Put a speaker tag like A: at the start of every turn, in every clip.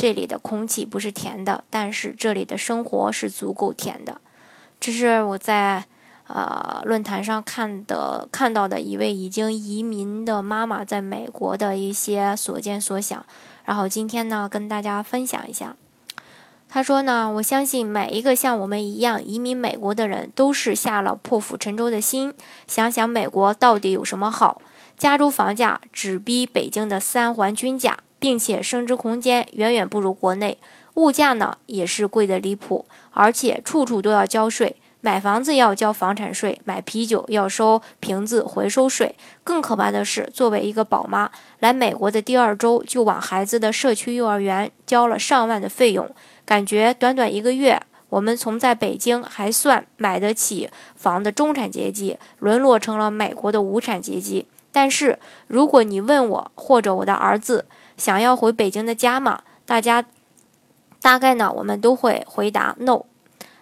A: 这里的空气不是甜的，但是这里的生活是足够甜的。这是我在呃论坛上看的看到的一位已经移民的妈妈在美国的一些所见所想。然后今天呢，跟大家分享一下。他说呢，我相信每一个像我们一样移民美国的人，都是下了破釜沉舟的心，想想美国到底有什么好。加州房价只比北京的三环均价。并且升值空间远远不如国内，物价呢也是贵得离谱，而且处处都要交税，买房子要交房产税，买啤酒要收瓶子回收税。更可怕的是，作为一个宝妈，来美国的第二周就往孩子的社区幼儿园交了上万的费用，感觉短短一个月，我们从在北京还算买得起房的中产阶级，沦落成了美国的无产阶级。但是如果你问我或者我的儿子，想要回北京的家吗？大家大概呢，我们都会回答 no。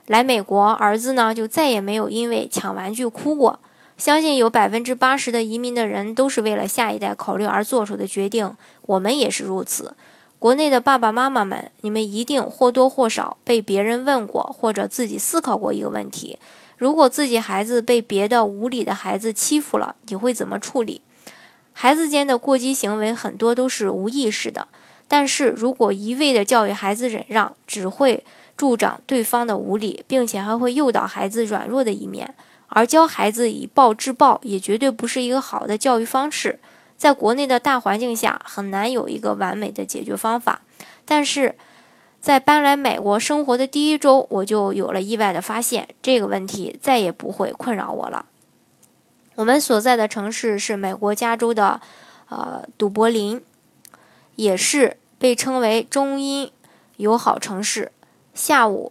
A: 来美国，儿子呢就再也没有因为抢玩具哭过。相信有百分之八十的移民的人都是为了下一代考虑而做出的决定，我们也是如此。国内的爸爸妈妈们，你们一定或多或少被别人问过，或者自己思考过一个问题：如果自己孩子被别的无理的孩子欺负了，你会怎么处理？孩子间的过激行为很多都是无意识的，但是如果一味的教育孩子忍让，只会助长对方的无理，并且还会诱导孩子软弱的一面。而教孩子以暴制暴，也绝对不是一个好的教育方式。在国内的大环境下，很难有一个完美的解决方法。但是在搬来美国生活的第一周，我就有了意外的发现，这个问题再也不会困扰我了。我们所在的城市是美国加州的，呃，杜柏林，也是被称为中英友好城市。下午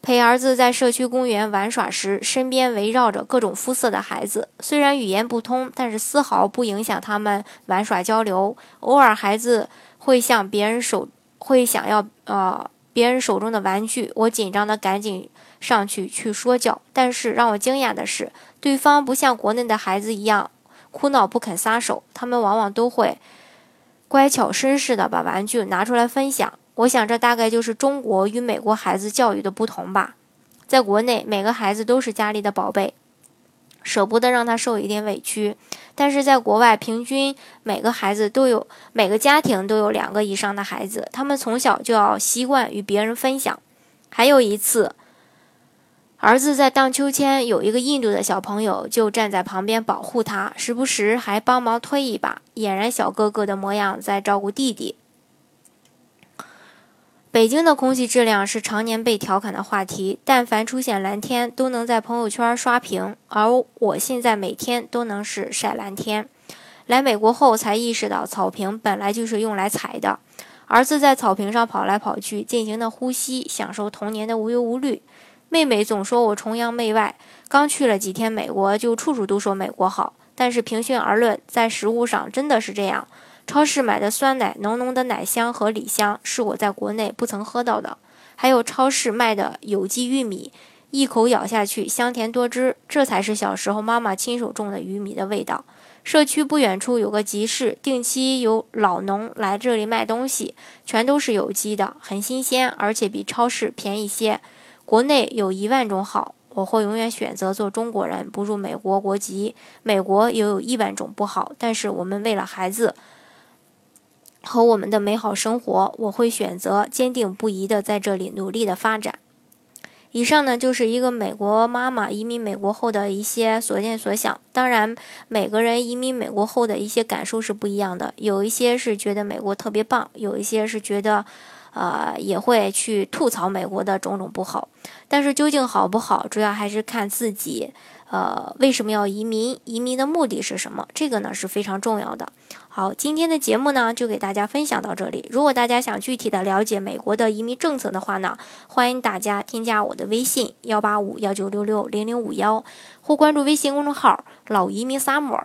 A: 陪儿子在社区公园玩耍时，身边围绕着各种肤色的孩子。虽然语言不通，但是丝毫不影响他们玩耍交流。偶尔孩子会向别人手会想要呃别人手中的玩具，我紧张的赶紧上去去说教。但是让我惊讶的是。对方不像国内的孩子一样哭闹不肯撒手，他们往往都会乖巧绅士的把玩具拿出来分享。我想这大概就是中国与美国孩子教育的不同吧。在国内，每个孩子都是家里的宝贝，舍不得让他受一点委屈；但是在国外，平均每个孩子都有，每个家庭都有两个以上的孩子，他们从小就要习惯与别人分享。还有一次。儿子在荡秋千，有一个印度的小朋友就站在旁边保护他，时不时还帮忙推一把，俨然小哥哥的模样，在照顾弟弟。北京的空气质量是常年被调侃的话题，但凡出现蓝天，都能在朋友圈刷屏。而我现在每天都能是晒蓝天。来美国后才意识到，草坪本来就是用来踩的。儿子在草坪上跑来跑去，尽情的呼吸，享受童年的无忧无虑。妹妹总说我崇洋媚外，刚去了几天美国，就处处都说美国好。但是平心而论，在食物上真的是这样。超市买的酸奶，浓浓的奶香和李香是我在国内不曾喝到的。还有超市卖的有机玉米，一口咬下去香甜多汁，这才是小时候妈妈亲手种的玉米的味道。社区不远处有个集市，定期有老农来这里卖东西，全都是有机的，很新鲜，而且比超市便宜些。国内有一万种好，我会永远选择做中国人，不入美国国籍。美国也有一万种不好，但是我们为了孩子和我们的美好生活，我会选择坚定不移的在这里努力的发展。以上呢就是一个美国妈妈移民美国后的一些所见所想。当然，每个人移民美国后的一些感受是不一样的，有一些是觉得美国特别棒，有一些是觉得。呃，也会去吐槽美国的种种不好，但是究竟好不好，主要还是看自己，呃，为什么要移民？移民的目的是什么？这个呢是非常重要的。好，今天的节目呢就给大家分享到这里。如果大家想具体的了解美国的移民政策的话呢，欢迎大家添加我的微信幺八五幺九六六零零五幺，或关注微信公众号“老移民 summer”，